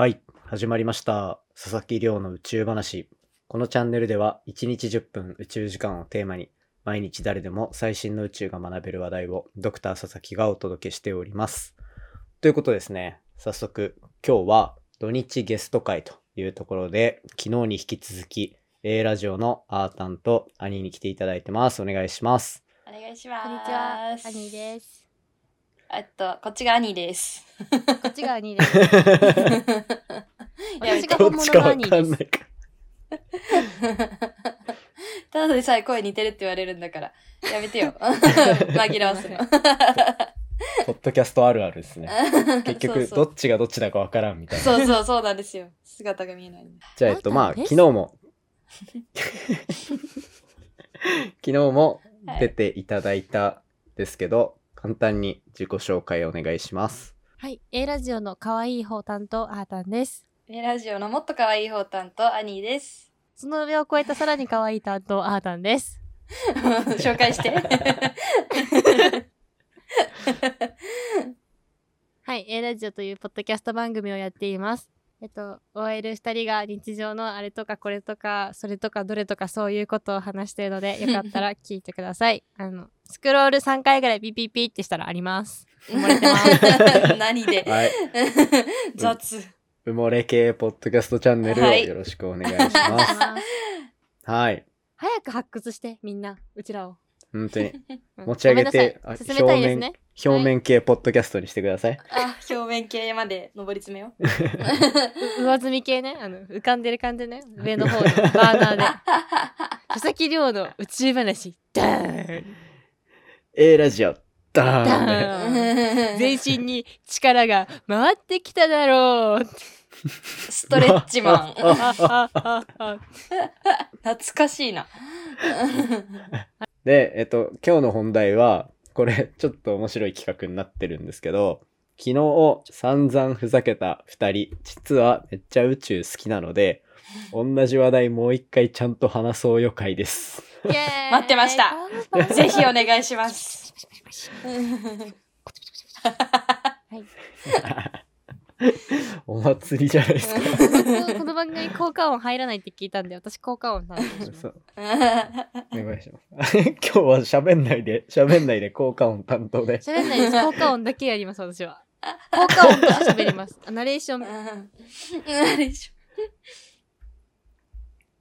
はい、始まりました。佐々木亮の宇宙話。このチャンネルでは1日10分宇宙時間をテーマに毎日誰でも最新の宇宙が学べる話題をドクター佐々木がお届けしております。ということですね、早速今日は土日ゲスト会というところで昨日に引き続き A ラジオのアータンと兄に来ていただいてます。お願いします。お願いします。こんにちは、アニーです。えっと、こっちが兄です。こっちがアニーです。私が本どっちかわ物のアニーです。かんないか。ただでさえ声似てるって言われるんだから、やめてよ。紛らわすの。ポッドキャストあるあるですね。結局どっちがどっちだかわからんみたいな。そうそうそうなんですよ。姿が見えない。じゃあ、えっと、まあ、昨日も、昨日も出ていただいたですけど、簡単に自己紹介お願いします。はい、A ラジオの可愛い方担当、アータンです。えラジオのもっと可愛い方担当、兄です。その上を超えたさらに可愛い担当、アータンです。紹介して。はい、A ラジオというポッドキャスト番組をやっています。えっと、OL 二人が日常のあれとかこれとか、それとかどれとかそういうことを話しているので、よかったら聞いてください。あの、スクロール3回ぐらいピピピってしたらあります。埋もれてます。何で？はい。雑。埋もれ系ポッドキャストチャンネルをはいよろしくお願いします。はい。早く発掘して、みんな、うちらを。本当に、うん持ち上げてあごめんなさい進めたいですね。表面系ポッドキャストにしてください。あ、表面系まで上り詰めよう。う 上積み系ね、あの、浮かんでる感じね。上の方で、バーナーで。佐々木亮の宇宙話、ダーン A ラジオ、ダーン全身に力が回ってきただろう。ストレッチマン。懐かしいな。で、えっと、今日の本題は、これ、ちょっと面白い企画になってるんですけど、昨日散々ふざけた二人、実はめっちゃ宇宙好きなので、同じ話題もう一回ちゃんと話そうよ会です。待ってましたぜひお願いします。はい。お祭りじゃないですか。この番組効果音入らないって聞いたんで、私効果音なんです。そうお願いします。今日は喋んないで、喋んないで効果音担当で。喋んないです。効果音だけやります、私は。効果音として喋ります。あ ナレーション。あれでし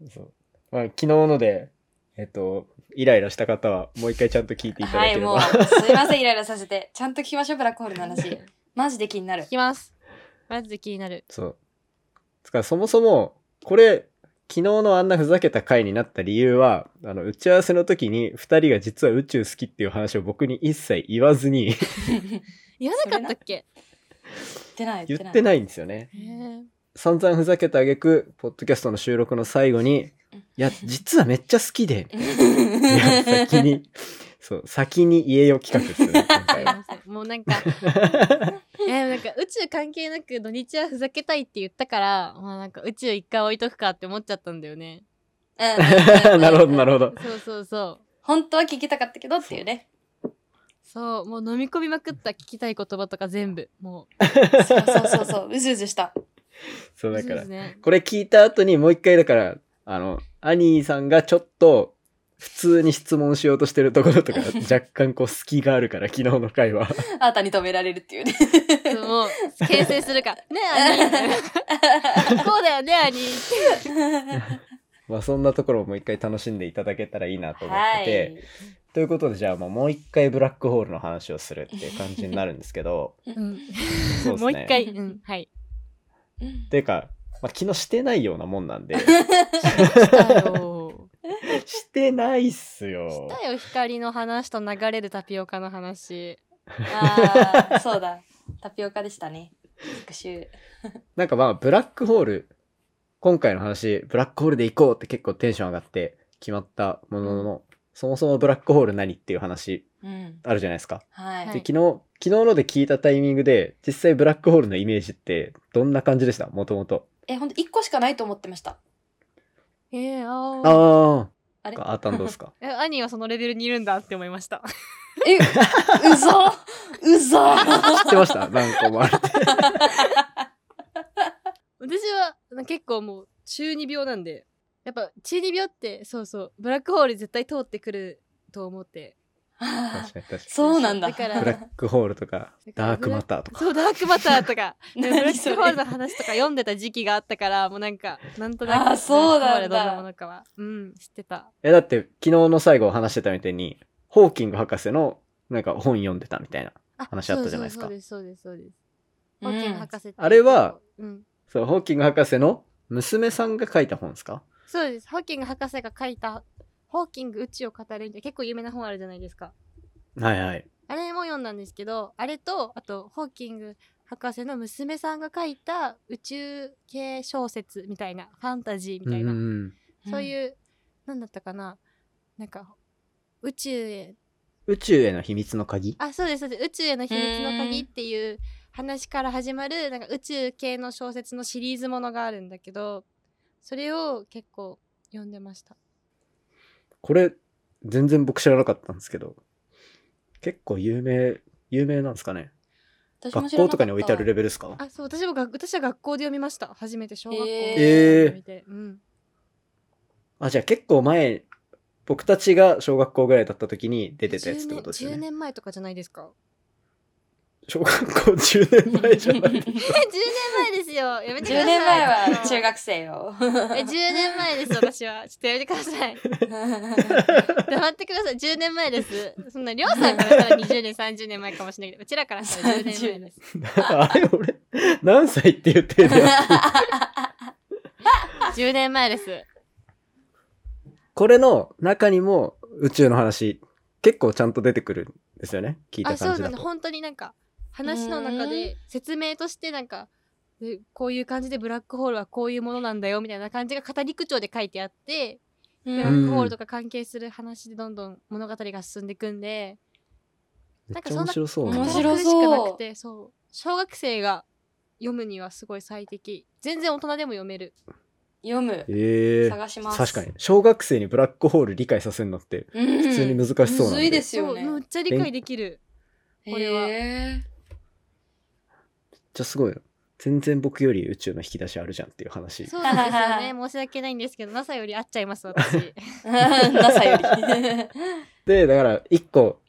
そうまあ、昨日ので、えっと、イライラした方はもう一回ちゃんと聞いていただければ。もう、すいません、イライラさせて。ちゃんと聞きましょう、ブラックホールの話。マジで気になるい。きます。マジで気になる。そう。つかそもそも、これ、昨日のあんなふざけた回になった理由は、あの、打ち合わせの時に二人が実は宇宙好きっていう話を僕に一切言わずに 言わなかったっけ？言ってない、言言ってない。んですよね。散々ふざけた挙句、ポッドキャストの収録の最後に、いや、実はめっちゃ好きで、いや、先に、そう、先に言えよ企画ですよね、今す回は。もうなんか、いやなんか宇宙関係なく土日はふざけたいって言ったから、まあなんか宇宙一回置いとくかって思っちゃったんだよね。うん なるほど、なるほど。そうそうそう。本当は聞きたかったけどっていうね。そう、もう飲み込みまくった聞きたい言葉とか全部。もそうそうそうそう、うずうずした。そう、う。だからね。これ聞いた後にもう一回だから、あの、アニーさんがちょっと、普通に質問しようとしてるところとか、若干こう隙があるから、昨日の回は。あなたに止められるっていうね。もう、牽制するから。ね兄こうだよね兄 まあそんなところをもう一回楽しんでいただけたらいいなと思っはてて、い。ということでじゃあまあもう一回ブラックホールの話をするっていう感じになるんですけど、うん。そうですねもう一回。うん。はい。っていうか、まあ昨日してないようなもんなんで、したよ。してないっすよ。したよ、光の話と流れるタピオカの話。ああ、そうだ。タピオカでしたね。復習。なんかまあブラックホール、今回の話、ブラックホールで行こうって結構テンション上がって決まったものの、そもそもブラックホール何っていう話うん。あるじゃないですか。はい。はで昨日、昨日ので聞いたタイミングで、実際ブラックホールのイメージってどんな感じでした？もともと。え、ほんと1個しかないと思ってました。えー、あーああ。あれ？あーたんどうですか？え兄はそのレベルにいるんだって思いました。え、うそうそ知ってました？何個もあるって。私は結構もう中二病なんでやっぱ中二病ってそうそうブラックホール絶対通ってくると思って確かに確かに。そうなんだ。だからブラックホールとか、ダークマターとか。そうダークマターとか。でブラックホールの話とか読んでた時期があったからもうなんかなんとなくあーそうなんだ。どんなものかは。うん知ってた。え、だって、昨日の最後話してたみたいに、ホーキング博士の、なんか本読んでたみたいな。あ話あったじゃないですか。そうですそうですそうです。うん。ホーキング博士ってあれはうん。そう、ホーキング博士の娘さんが書いた本ですか？そうです。ホーキング博士が書いた「ホーキング宇宙を語る」って結構有名な本あるじゃないですか。はいはい。あれも読んだんですけどあれとあとホーキング博士の娘さんが書いた宇宙系小説みたいなファンタジーみたいな、うん。そういう、なんだったかな。なんか宇宙へ。宇宙への秘密の鍵？あそうですそうです。宇宙への秘密の鍵っていう話から始まるなんか宇宙系の小説のシリーズものがあるんだけどそれを結構読んでましたこれ、全然僕知らなかったんですけど、結構有名、有名なんですかね？学校とかに置いてあるレベルですか？あそう私もが私は学校で読みました。初めて小学校で。えー。読みて、うん。あ、じゃあ結構前、僕たちが小学校ぐらいだった時に出てたやつってことですよ10ね。年前とかじゃないですか小学校10年前じゃないえ10 年前ですよ。やめてくださ10い年前は中学生よ。え10年前です私は。ちょっとやめてください。黙ってください。10年前です。そんなりょうさんからしたら20年30年前かもしれないけどうちらからしたら10年前です。あれ俺、何歳って言ってる。よ。10年前です。これの中にも宇宙の話、結構ちゃんと出てくるんですよね。聞いたあそう感じだと。なんだ本当になんか話の中で説明としてなんかでこういう感じでブラックホールはこういうものなんだよみたいな感じが語り口調で書いてあってうブラんックホールとか関係する話でどんどん物語が進んでいくんでめっちゃ面白そう面なんだ白語り口しかなくてそう小学生が読むにはすごい最適全然大人でも読める読む。ええ探します。確かに。小学生にブラックホール理解させるのって、うん。普通に難しそうなんで。むずいですよね。そうめっちゃ理解できるこれはへーじゃあすごいな。全然僕より宇宙の引き出しあるじゃんっていう話。そうなんですよね 申し訳ないんですけど NASA より合っちゃいます私 NASA より。で、だから、一個、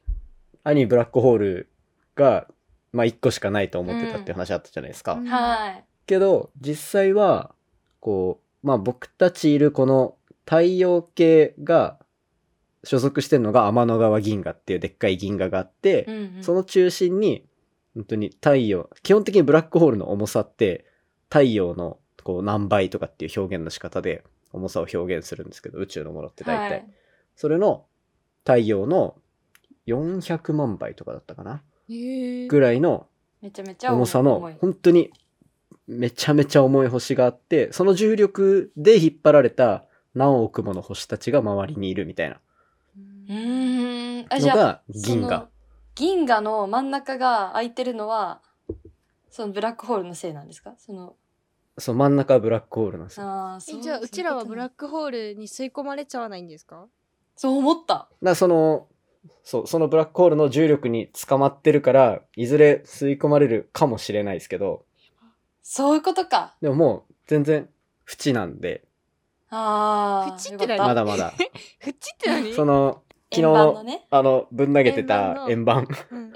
兄ブラックホールが、まあ一個しかないと思ってたっていう話あったじゃないですか。うんはい。けど、実際は、こう、まあ僕たちいるこの太陽系が所属してるのが天の川銀河っていうでっかい銀河があって、うんうんその中心に、本当に太陽、基本的にブラックホールの重さって、太陽のこう何倍とかっていう表現の仕方で重さを表現するんですけど、宇宙のものって大体。はい。それの太陽の400万倍とかだったかな？ぐらいのめちゃめちゃ重さの本当にめちゃめちゃ重い星があってその重力で引っ張られた何億もの星たちが周りにいるみたいな。のが銀そ河。の銀河の真ん中が空いてるのは、そのブラックホールのせいなんですか？その、そう真ん中はブラックホールなんですよああ、そうえじゃあうちらはブラック。クホールに吸い込まれちゃわないんですか？そう思った。らそのそうそのブラックホールの重力に捕まってるからいずれ吸い込まれるかもしれないですけどそういうことか。でももう全然縁なんでああ。縁って何？よかったまだまだふっちって何？その昨日円盤のね。あのぶん投げてた円盤うん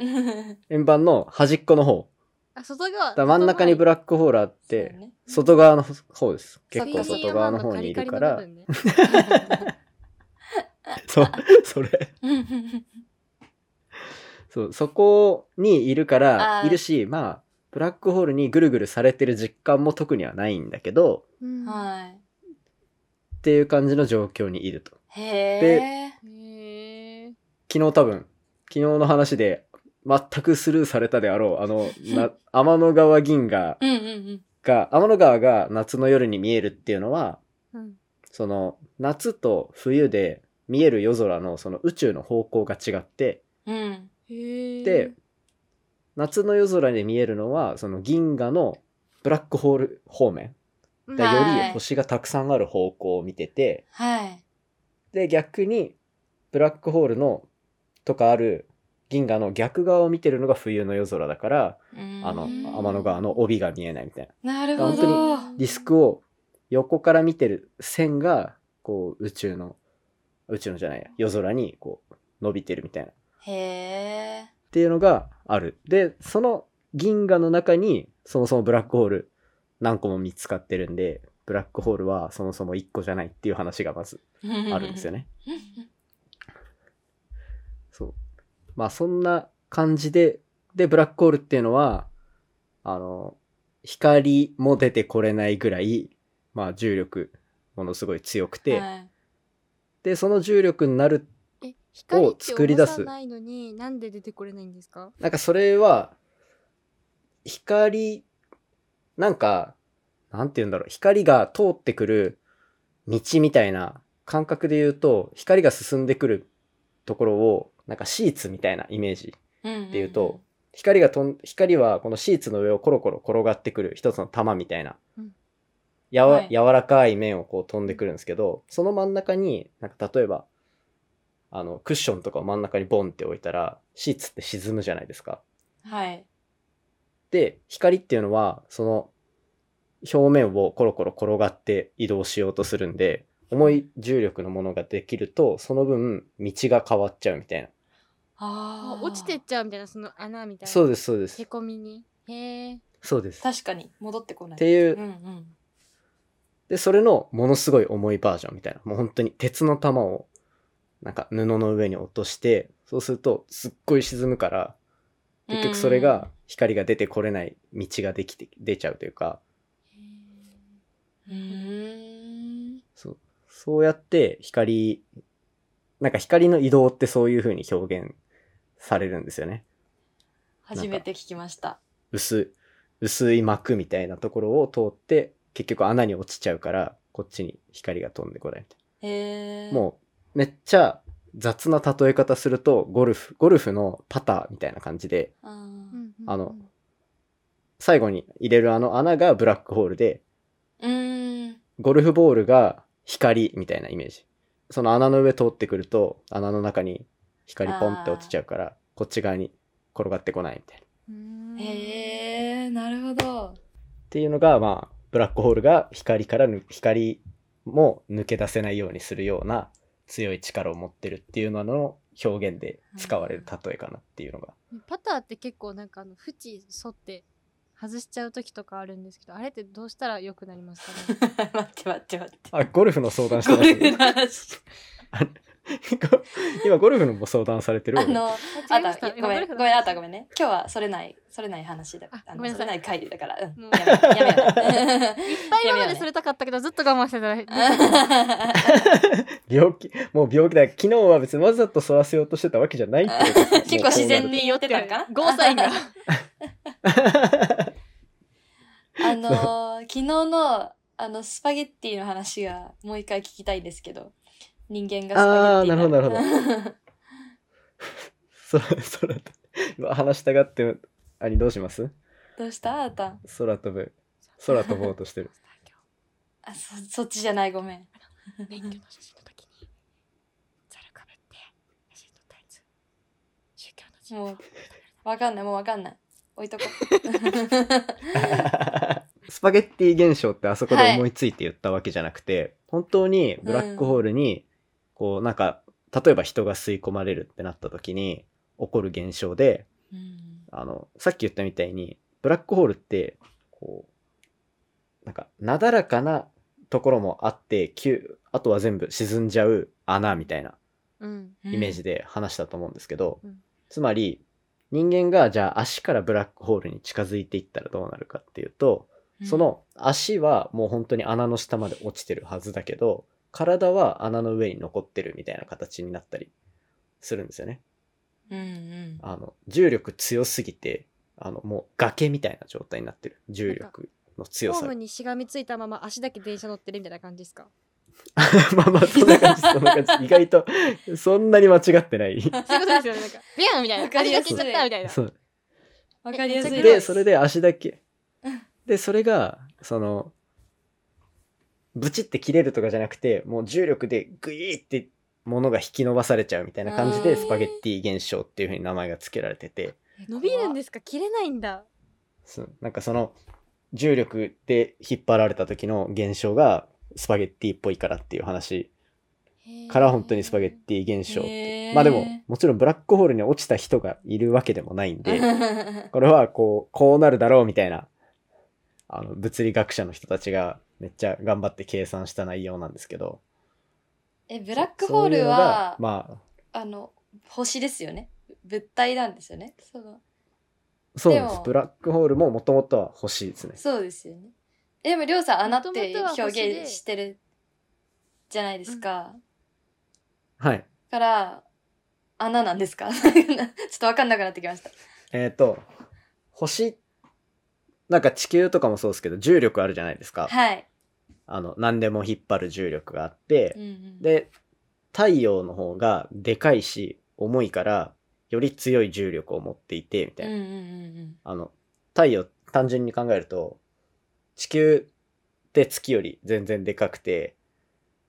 円盤の端っこの方あ外側だ真ん中にブララックホールあって、外側の方です。結構外側の方にいるから、そう、それ。そう、そこにいるから、いるし、まあ、ブラックホールにぐるぐるされてる実感も特にはないんだけど、ははい。っていう感じの状況にいると。へえ。昨日多分、昨日の話で、全くスルーされたであろう、あの、な天の川銀河うんうんうん。が、天の川が夏の夜に見えるっていうのは、うんその夏と冬で見える夜空のその宇宙の方向が違ってうん。で夏の夜空で見えるのはその銀河のブラックホール方面うんでよはいり星がたくさんある方向を見ててはい。で逆にブラックホールのとかある銀河の逆側を見てるのが冬の夜空だから、うんあの、天の川の帯が見えないみたいな。なるほ本ど。ディスクを横から見てる線が、こう、宇宙の、宇宙のじゃないや、夜空に、こう、伸びてるみたいな。っへえ。ていうのがある。で、その銀河の中に、そもそもブラックホール何個も見つかってるんで、ブラックホールはそもそも1個じゃないっていう話がまずあるんですよね。まあそんな感じで、で、ブラックホールっていうのは、あの、光も出てこれないぐらい、まあ重力、ものすごい強くて、はい。で、その重力になる、え光って作り出す。ないのになんで出てこれないんですか？なんかそれは、光、なんか、なんて言うんだろう、光が通ってくる道みたいな感覚で言うと、光が進んでくるところを、なんかシーツみたいなイメージうんで言うと、光がとん、光はこのシーツの上をコロコロ転がってくる一つの玉みたいな、うんやわ、はい柔らかい面をこう飛んでくるんですけど、その真ん中に、なんか例えば、あの、クッションとかを真ん中にボンって置いたら、シーツって沈むじゃないですか。はい。で、光っていうのは、その、表面をコロコロ転がって移動しようとするんで、重い重力のものができると、その分、道が変わっちゃうみたいな。ああ。落ちてっちゃうみたいなその穴みたいなそうです、そうですへ。こみにへえそうです。っ確かに戻ってこない。ていううんうん。で、それのものすごい重いバージョンみたいな。もう本当に鉄の玉を、なんか布の上に落として、そうするとすっごい沈むから、結局それが光が出てこれない道ができて、出ちゃうというか、うーん。そうそうやって光、なんか光の移動ってそういう風に表現されるんですよね。初めて聞きました。薄、薄い膜みたいなところを通って、結局穴に落ちちゃうから、こっちに光が飛んでこないみたいへえ。な。もう、めっちゃ雑な例え方すると、ゴルフ、ゴルフのパターみたいな感じで、あの最後に入れるあの穴がブラックホールで。ゴルフボールが光みたいなイメージ。その穴の上通ってくると、穴の中に光ポンって落ちちゃうから、こっち側に転がってこないみたいな。へえ、なるほど。ていうのが、まあ、ブラックホールが光からぬ、光も抜け出せないようにするような強い力を持ってるっていうのの表現で使われる例えかなっていうのが。パターって結構なんかあの縁沿って外しちゃう時とかあるんですけどあれってどうしたら良くなりますかね？待って待って待って。あ、ゴルフの相談してゴます？ルフの話。今、ゴルフのも相談されてるあの、違あたた、ごめん、ごめん、あたごめんね。今日はそれない、それない話だ。ああのそれない回でだから。うん。やめやめよう。いっぱい今までそれたかったけどずっと我慢してたら病気、もう病気だ。昨日は別にわざと反らせようとしてたわけじゃないって 結構自然に言ってたんかな？ゴーサインがあのー、昨日の、あの、スパゲッティの話がもう一回聞きたいんですけど、人間があーなるほどなるほど。そそら今話したがって、あにどうします？どうした？あーたん。空飛ぶ。空飛ぼうとしてる。あ、そ、そっちじゃない、ごめん。免許の写真の時にザルかぶって写真撮ったやつ宗教の字もう、わかんない、もうわかんない。置いとこ スパゲッティ現象ってあそこで思いついて言ったわけじゃなくて、本当にブラックホールに、こうなんか、例えば人が吸い込まれるってなった時に起こる現象で、う。うん。あの、さっき言ったみたいに、ブラックホールって、こう、なんか、なだらかなところもあって、急あとは全部沈んじゃう穴みたいなうんイメージで話したと思うんですけど、うんつまり、人間がじゃあ足からブラックホールに近づいていったらどうなるかっていうと、うんそ、の足はもう本当に穴の下まで落ちてるはずだけど、体は穴の上に残ってるみたいな形になったりするんですよね。うんうん。あの、重力強すぎて、あの、もう崖みたいな状態になってる。重力の強さが。ホームにしがみついたまま足だけ電車乗ってるみたいな感じですか？まあまあ、そんな感じ、そんな感じ。意外と、そんなに間違ってない。そういうことですよねなんか ビャンみたいなわかりやすい足だけいっちゃったみたいなそう。わかりやすいえで、それで足だけうん。で、それが、その、ブチって切れるとかじゃなくて、もう重力でグイーってものが引き伸ばされちゃうみたいな感じうんでスパゲッティ現象っていう風に名前が付けられてて。伸びるんですか？切れないんだ。そう。なんかその重力で引っ張られた時の現象がスパゲッティっぽいからっていう話。から本当にスパゲッティ現象って。まあでももちろんブラックホールに落ちた人がいるわけでもないんで これはこうこうなるだろうみたいなあの物理学者の人たちがめっちゃ頑張って計算した内容なんですけどえ、ブラックホールは、まああの、星ですよね。物体なんですよね。そのそうなんでですもブラックホールももともとは星ですねそうですよね。えでも、りょうさん、穴って表で現してるじゃないですか？はいから、穴なんですか？ちょっとわかんなくなってきました。えっ、と星なんか地球とかもそうですけど重力あるじゃないですかはい。あの何でも引っ張る重力があってうんうん、で太陽の方がでかいし重いからより強い重力を持っていてみたいな、うんうんうんあの太陽単純に考えると地球って月より全然でかくて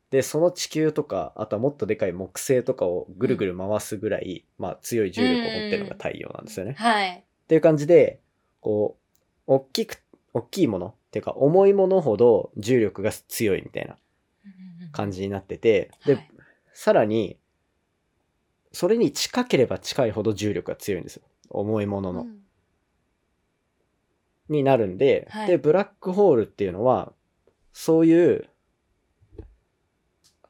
でその地球とかあとはもっとでかい木星とかをぐるぐる回すぐらい、まあ、強い重力を持ってるのが太陽なんですよね。うん。はい。っていう感じでこう大きく大きいもの？っていうか重いものほど重力が強いみたいな感じになっててで、はいさらにそれに近ければ近いほど重力が強いんですよ重いものの。うんになるんで、はいでブラックホールっていうのはそういう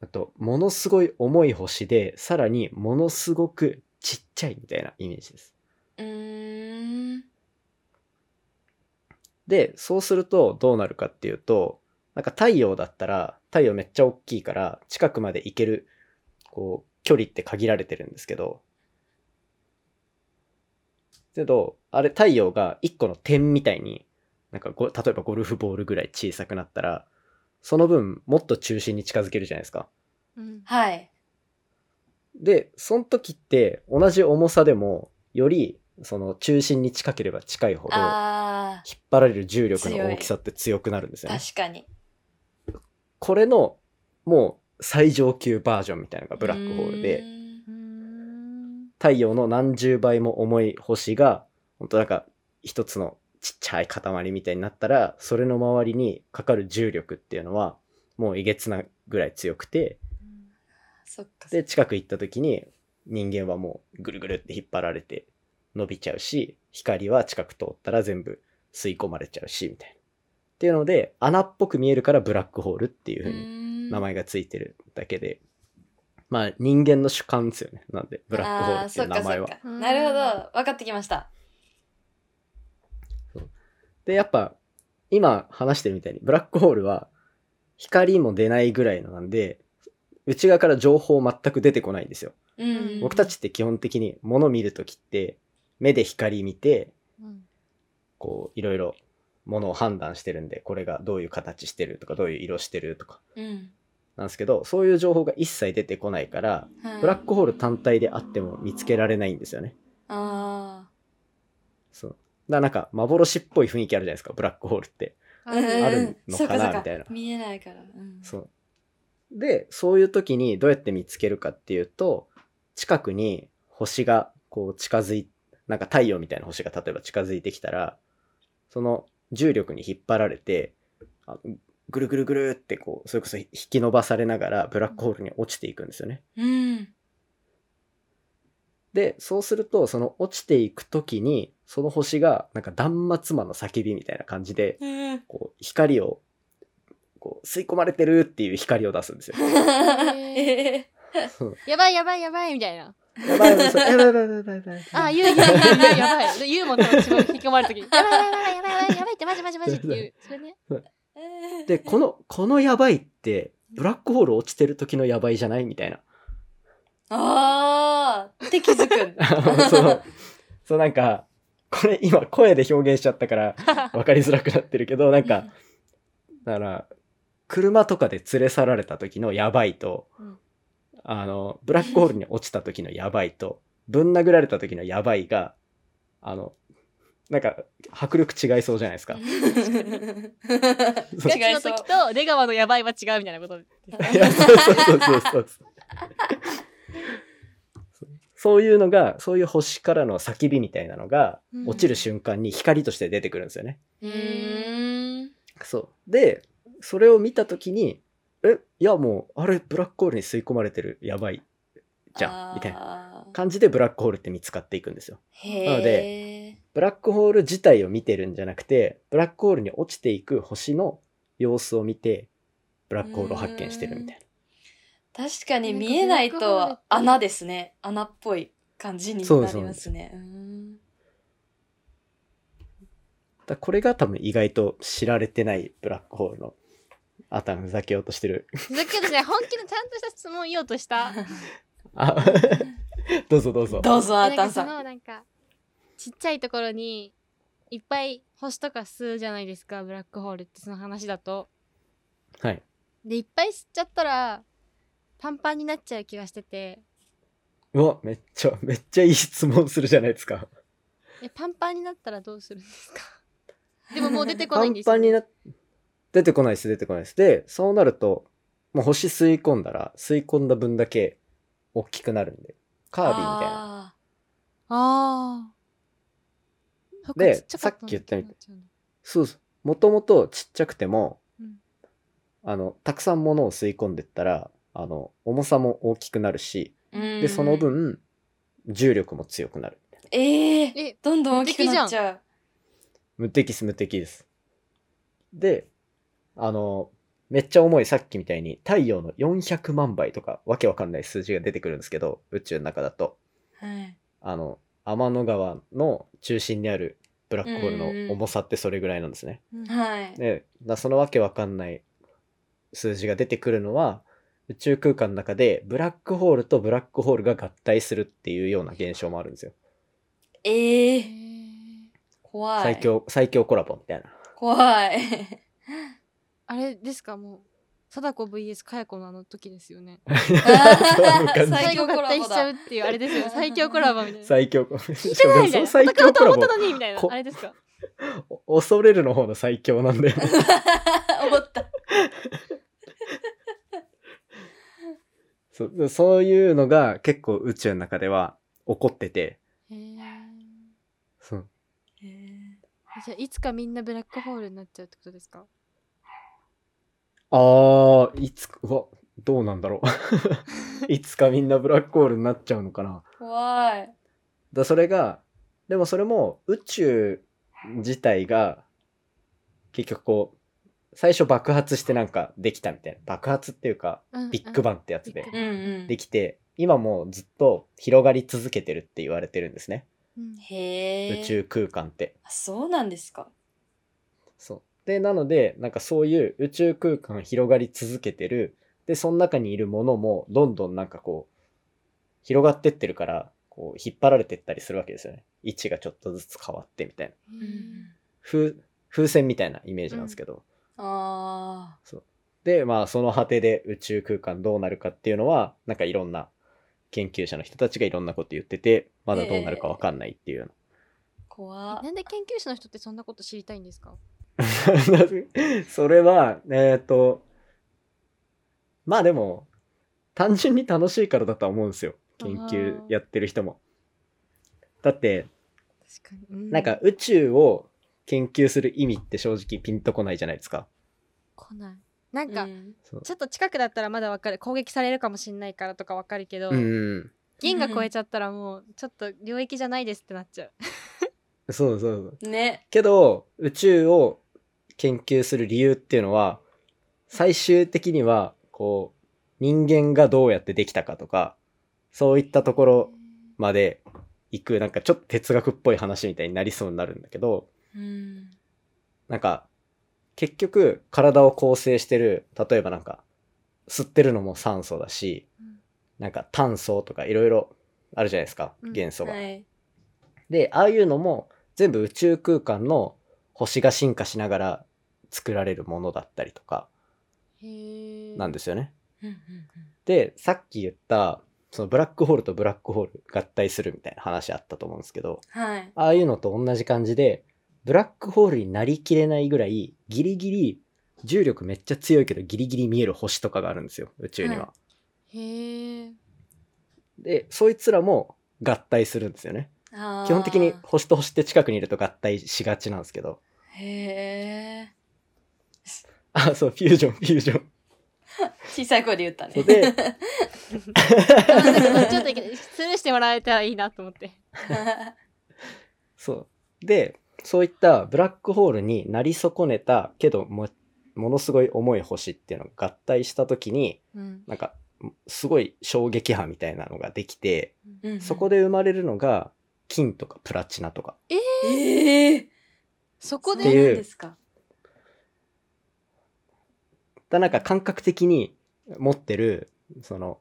あとものすごい重い星でさらにものすごくちっちゃいみたいなイメージです。うーん。でそうするとどうなるかっていうとなんか太陽だったら太陽めっちゃ大きいから近くまで行けるこう距離って限られてるんですけどけどあれ太陽が一個の点みたいになんかご例えばゴルフボールぐらい小さくなったらその分もっと中心に近づけるじゃないですか。うんはい。でその時って同じ重さでもよりその中心に近ければ近いほど引っあ張られる重力の大きさって強くなるんですよあ、ね。確かに。これのもう最上級バージョンみたいなのがブラックホールで太陽の何十倍も重い星が本当なんか一つのちっちゃい塊みたいになったらそれの周りにかかる重力っていうのはもうえげつなぐらい強くて。で近く行った時に人間はもうぐるぐるって引っ張られて伸びちゃうし光は近く通ったら全部吸い込まれちゃうしみたいな。っていうので穴っぽく見えるからブラックホールっていう風に名前がついてるだけで、まあ人間の主観ですよね。なんで、ブラックホールっていう名前はなるほど。分かってきました。で、やっぱ、今話してるみたいに、ブラックホールは光も出ないぐらいのなんで、内側から情報全く出てこないんですよ。うん。僕たちって基本的に物見るときって、目で光見て、うんこう、いろいろ物を判断してるんで、これがどういう形してるとか、どういう色してるとか、うん。なんですけど、そういう情報が一切出てこないから、はいブラックホール単体であっても見つけられないんですよね。あそう。だからなんか幻っぽい雰囲気あるじゃないですか、ブラックホールって。あ。るのかなみたいな見えないから。うんそう。で、そういう時にどうやって見つけるかっていうと、近くに星がこう近づい、なんか太陽みたいな星が例えば近づいてきたら、その重力に引っ張られて、あぐるぐるぐるってこう、それこそ引き伸ばされながらブラックホールに落ちていくんですよね。うん。で、そうすると、その落ちていく時に、その星がなんか断末魔の叫びみたいな感じで、うん。こう光を、こう吸い込まれてるっていう光を出すんですよ。やばいやばいやばいみたいな。やばいやばいやばいやばいやばい。あ、言う言う言う言うやばい。言うもんと引き込まれるときに。やばいやばいやばいやばいやばいってマジマジマジって言う。それね。で、この、このやばいって、ブラックホール落ちてる時のやばいじゃないみたいな。ああ、って気づく。そう。そうなんか、これ今声で表現しちゃったから分かりづらくなってるけど、なんか、だから、車とかで連れ去られた時のやばいと、うんあの、ブラックホールに落ちた時のやばいと、ぶん殴られた時のやばいが、あの、なんか、迫力違いそうじゃないですか。その時と出川のやばいは違うみたいなことですね。いや、そうそうそうそうそう。そういうのが、そういう星からの叫びみたいなのが、うん落ちる瞬間に光として出てくるんですよね。うーん。そう。で、それを見たときに、え、いやもう、あれ、ブラックホールに吸い込まれてる、やばい、じゃん、みたいなな感じでブラックホールって見つかっていくんですよ。へなのえ。ブラックホール自体を見てるんじゃなくて、ブラックホールに落ちていく星の様子を見て、ブラックホールを発見してるみたいな。確かに見えないと穴ですね。穴っぽい感じになりますね。だこれが多分意外と知られてないブラックホールの、あたふざけようとしてる。ふざけてね本気のちゃんとした質問言おうとした？あ、どうぞどうぞ。どうぞ、あなんかそたんさん。のなんかちっちゃいところにいっぱい星とか吸うじゃないですかブラックホールってその話だとはい。でいっぱい吸っちゃったらパンパンになっちゃう気がしててうわ、めっちゃ、めっちゃいい質問するじゃないですか。えパンパンになったらどうするんですか？でももう出てこパないんですよ、ね、ンパンになっ、出てこないです、出てこないです。で、そうなると、もう星吸い込んだら、吸い込んだ分だけ大きくなるんで、カービィみたいな。あああでさっき言ったみたいそうそう。もともとちっちゃくても、うんあの、たくさん物を吸い込んでったら、あの、重さも大きくなるし、ーで、その。分、重力も強くなる。えええどんどん大きくなっちゃう。無敵です、無敵です。で、あの、めっちゃ重いさっきみたいに太陽の400万倍とかわけわかんない数字が出てくるんですけど、宇宙の中だと。はい。あの、天の川の中心にあるブラックホールの重さってそれぐらいなんですね。はい。で、だそのわけわかんない数字が出てくるのは、宇宙空間の中でブラックホールとブラックホールが合体するっていうような現象もあるんですよ。えー怖い。最。強、最強コラボみたいな。怖い。あれですか？もう貞子 VS かや子のあの時ですよね。最強コラボだ合体しちゃうっていうあれですよね最強コラボみたいな。最強コラボ。聞いてないみたいな最強コラボ。戦うと思ったのにみたいな。こあれですか？お恐れるの方の最強なんで。思った。そうそういうのが結構宇宙の中では起こってて、そう。じゃあいつかみんなブラックホールになっちゃうってことですか？あー、いつか、うわ、どうなんだろう。いつかみんなブラックホールになっちゃうのかな。怖い。だそれが、でもそれも宇宙自体が結局こう、最初爆発してなんかできたみたいな。爆発っていうか、ビッグバンってやつで。できて、今もうずっと広がり続けてるって言われてるんですね。うんへえ。宇宙空間って。あそうなんですか。そう。で、なので、なんかそういう宇宙空間広がり続けてる。で、その中にいるものも、どんどんなんかこう、広がってってるから、こう、引っ張られてったりするわけですよね。位置がちょっとずつ変わってみたいな。へー風、風船みたいなイメージなんですけど。あで、まあ、その果てで宇宙空間どうなるかっていうのは、なんかいろんな研究者の人たちがいろんなこと言ってて、まだどうなるかわかんないっていうような。あ。怖なんで研究者の人ってそんなこと知りたいんですか？それは、えっ、と、まあでも、単純に楽しいからだとは思うんですよ。研究やってる人も。だって、確かに、うなんか宇宙を研究する意味って正直ピンとこないじゃないですか。来ないなんか、うんちょっと近くだったらまだわかる攻撃されるかもしんないからとかわかるけど、うん。銀河超えちゃったらもうちょっと領域じゃないですってなっちゃう そうそうそう。ね。けど、宇宙を研究する理由っていうのは、最終的には、こう、人間がどうやってできたかとか、そういったところまで行く、なんかちょっと哲学っぽい話みたいになりそうになるんだけど、うん。なんか、結局、体を構成してる、例えばなんか、吸ってるのも酸素だし、うんなんか炭素とかいろいろあるじゃないですか、うん元素が。はい。で、ああいうのも全部宇宙空間の星が進化しながら作られるものだったりとかなんですよね。で、さっき言った、そのブラックホールとブラックホール合体するみたいな話あったと思うんですけど、うんはい。ああいうのと同じ感じで、ブラックホールになりきれないぐらい、ギリギリ重力めっちゃ強いけどギリギリ見える星とかがあるんですよ、宇宙には。はへえ。で、そいつらも合体するんですよね。基本的に星と星って近くにいると合体しがちなんですけど。へえ。あ、そう、フュージョン、フュージョン。小さい声で言ったね。で、ちょっとスルーしてもらえたらいいなと思って。そう。で、そういったブラックホールになり損ねたけども、ものすごい重い星っていうのが合体した時に、うん。なんか、すごい衝撃波みたいなのができて、うんそこで生まれるのが、金とかプラチナとか。ええそこで、ですか。だなんか感覚的に持ってる、その、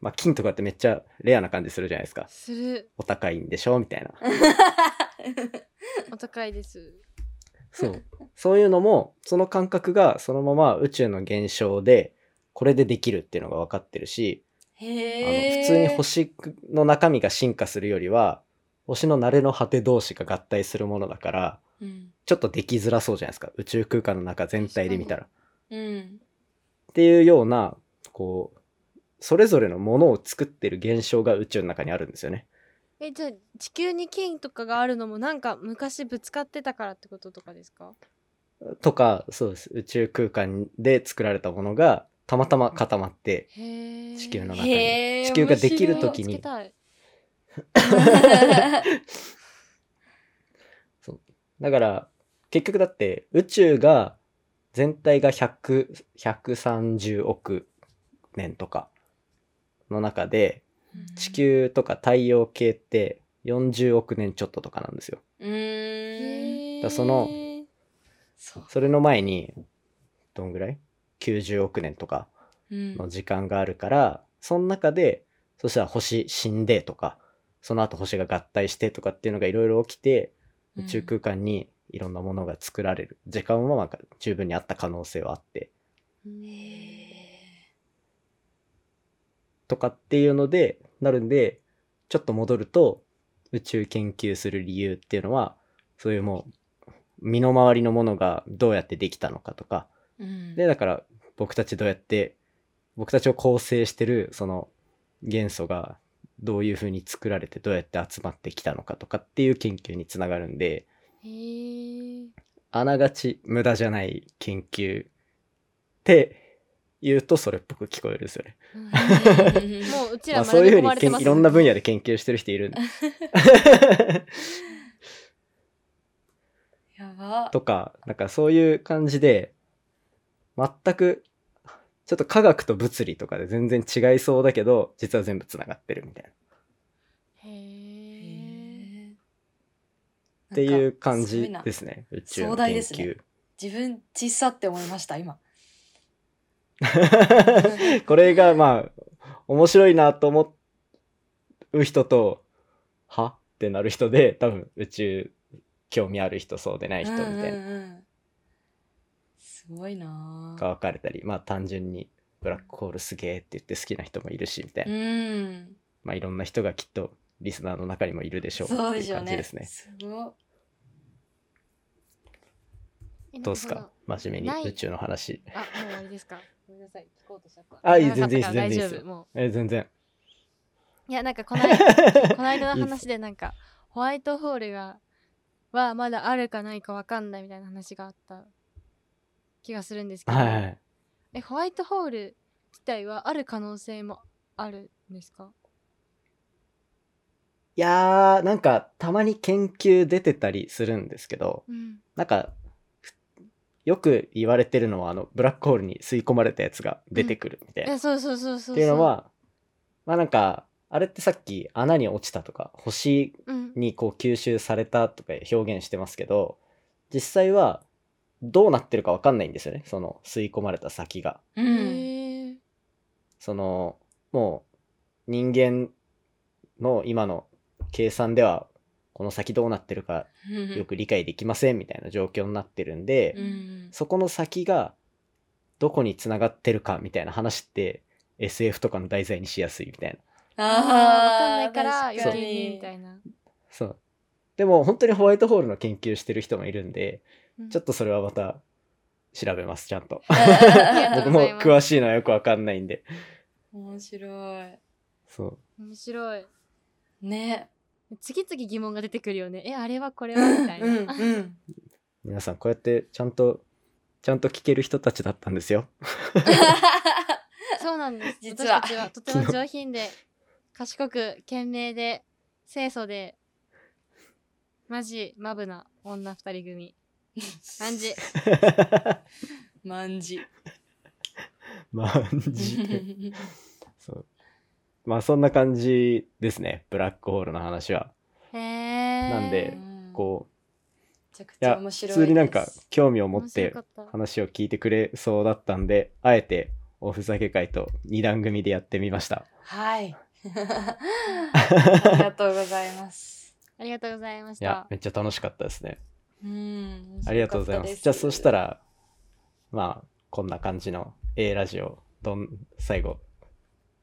まあ、金とかってめっちゃレアな感じするじゃないですか。する。お高いんでしょ？みたいな。お高いです。そう。そういうのも、その感覚がそのまま宇宙の現象で、これでできるっていうのが分かってるし、あの。普通に星の中身が進化するよりは、星の慣れの果て同士が合体するものだから、うん。ちょっとできづらそうじゃないですか。宇宙空間の中全体で見たら。うん。っていうような、こう、それぞれのものを作ってる現象が宇宙の中にあるんですよね。え、じゃあ地球に金とかがあるのもなんか昔ぶつかってたからってこととかですか？とか、そうです。宇宙空間で作られたものがたまたま固まって。地球の中に。地球ができる面時につけたい。だから、結局だって宇宙が全体が100、130億年とかの中で、地球とか太陽系って40億年ちょっととかなんですよ。だそのそれの前に、どんぐらい ?90 億年とかうん。の時間があるから、その中で、そしたら星死んでとか、その後星が合体してとかっていうのがいろいろ起きて、宇宙空間にいろんなものが作られる。時間はまあ十分にあった可能性はあって、うんとかっていうので、なるんで、ちょっと戻ると、宇宙研究する理由っていうのは、そういうもう、身の回りのものがどうやってできたのかとか、うん。で、だから僕たちどうやって、僕たちを構成してるその元素がどういう風に作られてどうやって集まってきたのかとかっていう研究につながるんで、へえ。あながち無駄じゃない研究って言うとそれっぽく聞こえるんですよね。もううちらまあそういう風学び込まれてますにけんいろんな分野で研究してる人いるんでやば。とか、なんかそういう感じで、全く、ちょっと科学と物理とかで全然違いそうだけど、実は全部つながってるみたいな。へえ。っていう感じですね。宇宙の研ですね究。自分小さって思いました、今。これがまあ、面白いなと思う人と、は？ってなる人で、多分宇宙興味ある人、そうでない人みたいなうんうんうんすごいなが分かれたり、まあ単純にブラックホールすげえって言って好きな人もいるし、みたいな。うん。まあいろんな人がきっとリスナーの中にもいるでしょうそうっていうでしょうね。感じですね。すごどうですか？真面目に宇宙の話。あ、もう終わりですか？ごめんなさい。聞こうとしちゃった。あいい全然いい全然いいですえ、全然。う。いや、なんかこの間、この間の話でなんか、ホワイトホールが、はまだあるかないかわかんないみたいな話があった気がするんですけど、はいはい。え、ホワイトホール自体はある可能性もあるんですか？いやー、なんかたまに研究出てたりするんですけど、うん。なんか、ふよく言われてるのは、あの、ブラックホールに吸い込まれたやつが出てくるみたいな。うそうそうそうそう。っていうの、は、まあなんか、あれってさっき穴に落ちたとか、星うん。にこう吸収されたとか表現してますけど、実際はどうなってるかわかんないんですよね。その吸い込まれた先が。うん。その、もう人間の今の計算では、この先どうなってるかよく理解できませんみたいな状況になってるんで、うん。そこの先がどこに繋がってるかみたいな話って SF とかの題材にしやすいみたいな。ああ、わかんないあから余計みたいな。そう。でも本当にホワイトホールの研究してる人もいるんで、うんちょっとそれはまた調べます、ちゃんと。僕も詳しいのはよくわかんないんで。面白い。そう。面白い。ね。次々疑問が出てくるよね。え、あれはこれは？みたいな。うんうん。皆さんこうやってちゃんと、ちゃんと聞ける人たちだったんですよ。そうなんです。実 は私たちはとても上品で、賢く、賢明で、清楚で、マジ、マブな女二人組。感じ。まんじ。マジで。そう。まあそんな感じですね。ブラックホールの話は。へー。なんでうんこう、いや、ちゃ面白い普通になんか興味を持って話を聞いてくれそうだったんで、あえておふざけ会と二段組でやってみました。はい。ありがとうございます。ありがとうございましいやた、。めっちゃ楽しかったですね。うん。ありがとうございます。じゃあそしたら、まあ、こんな感じの A ラジオ、どん、最後、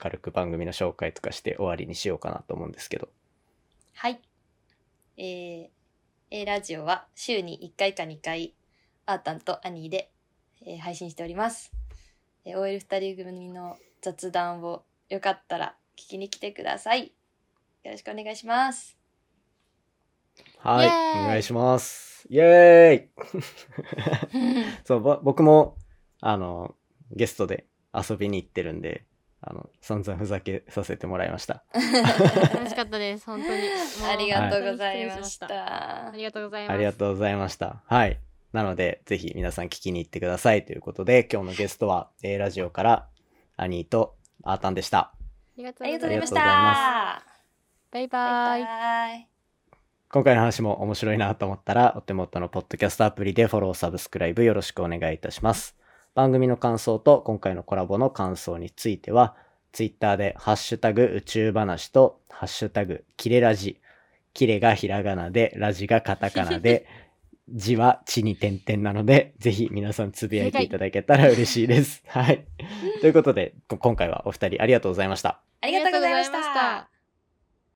軽く番組の紹介とかして終わりにしようかなと思うんですけど。はい。えー、A ラジオは週に1回か2回、アータンとアニーで、えー配信しております。えー OL2 人組の雑談をよかったら聞きに来てください。よろしくお願いします。はい、お願いします。イエーイ そう、ぼ僕も、あの、ゲストで遊びに行ってるんで、あの、散々ふざけさせてもらいました。楽しかったです、本当に。ありがとうございまし。たありがとうございます。ありがとうございました。はい。なので、ぜひ皆さん聞きに行ってくださいということで、今日のゲストは A ラジオからアニーとアータンでした。ありがとあうございました。バイババイ。イバイ。今回の話も面白いなと思ったら、お手元のポッドキャストアプリでフォロー、サブスクライブよろしくお願いいたします。番組の感想と今回のコラボの感想については、ツイッターでハッシュタグ宇宙話とハッシュタグキレラジ。キレがひらがなで、ラジがカタカナで、字は地に点々なので、ぜひ皆さんつぶやいていただけたら嬉しいです。はい。ということで、こ今回はお二人ありがとうございました。ありがとうございました。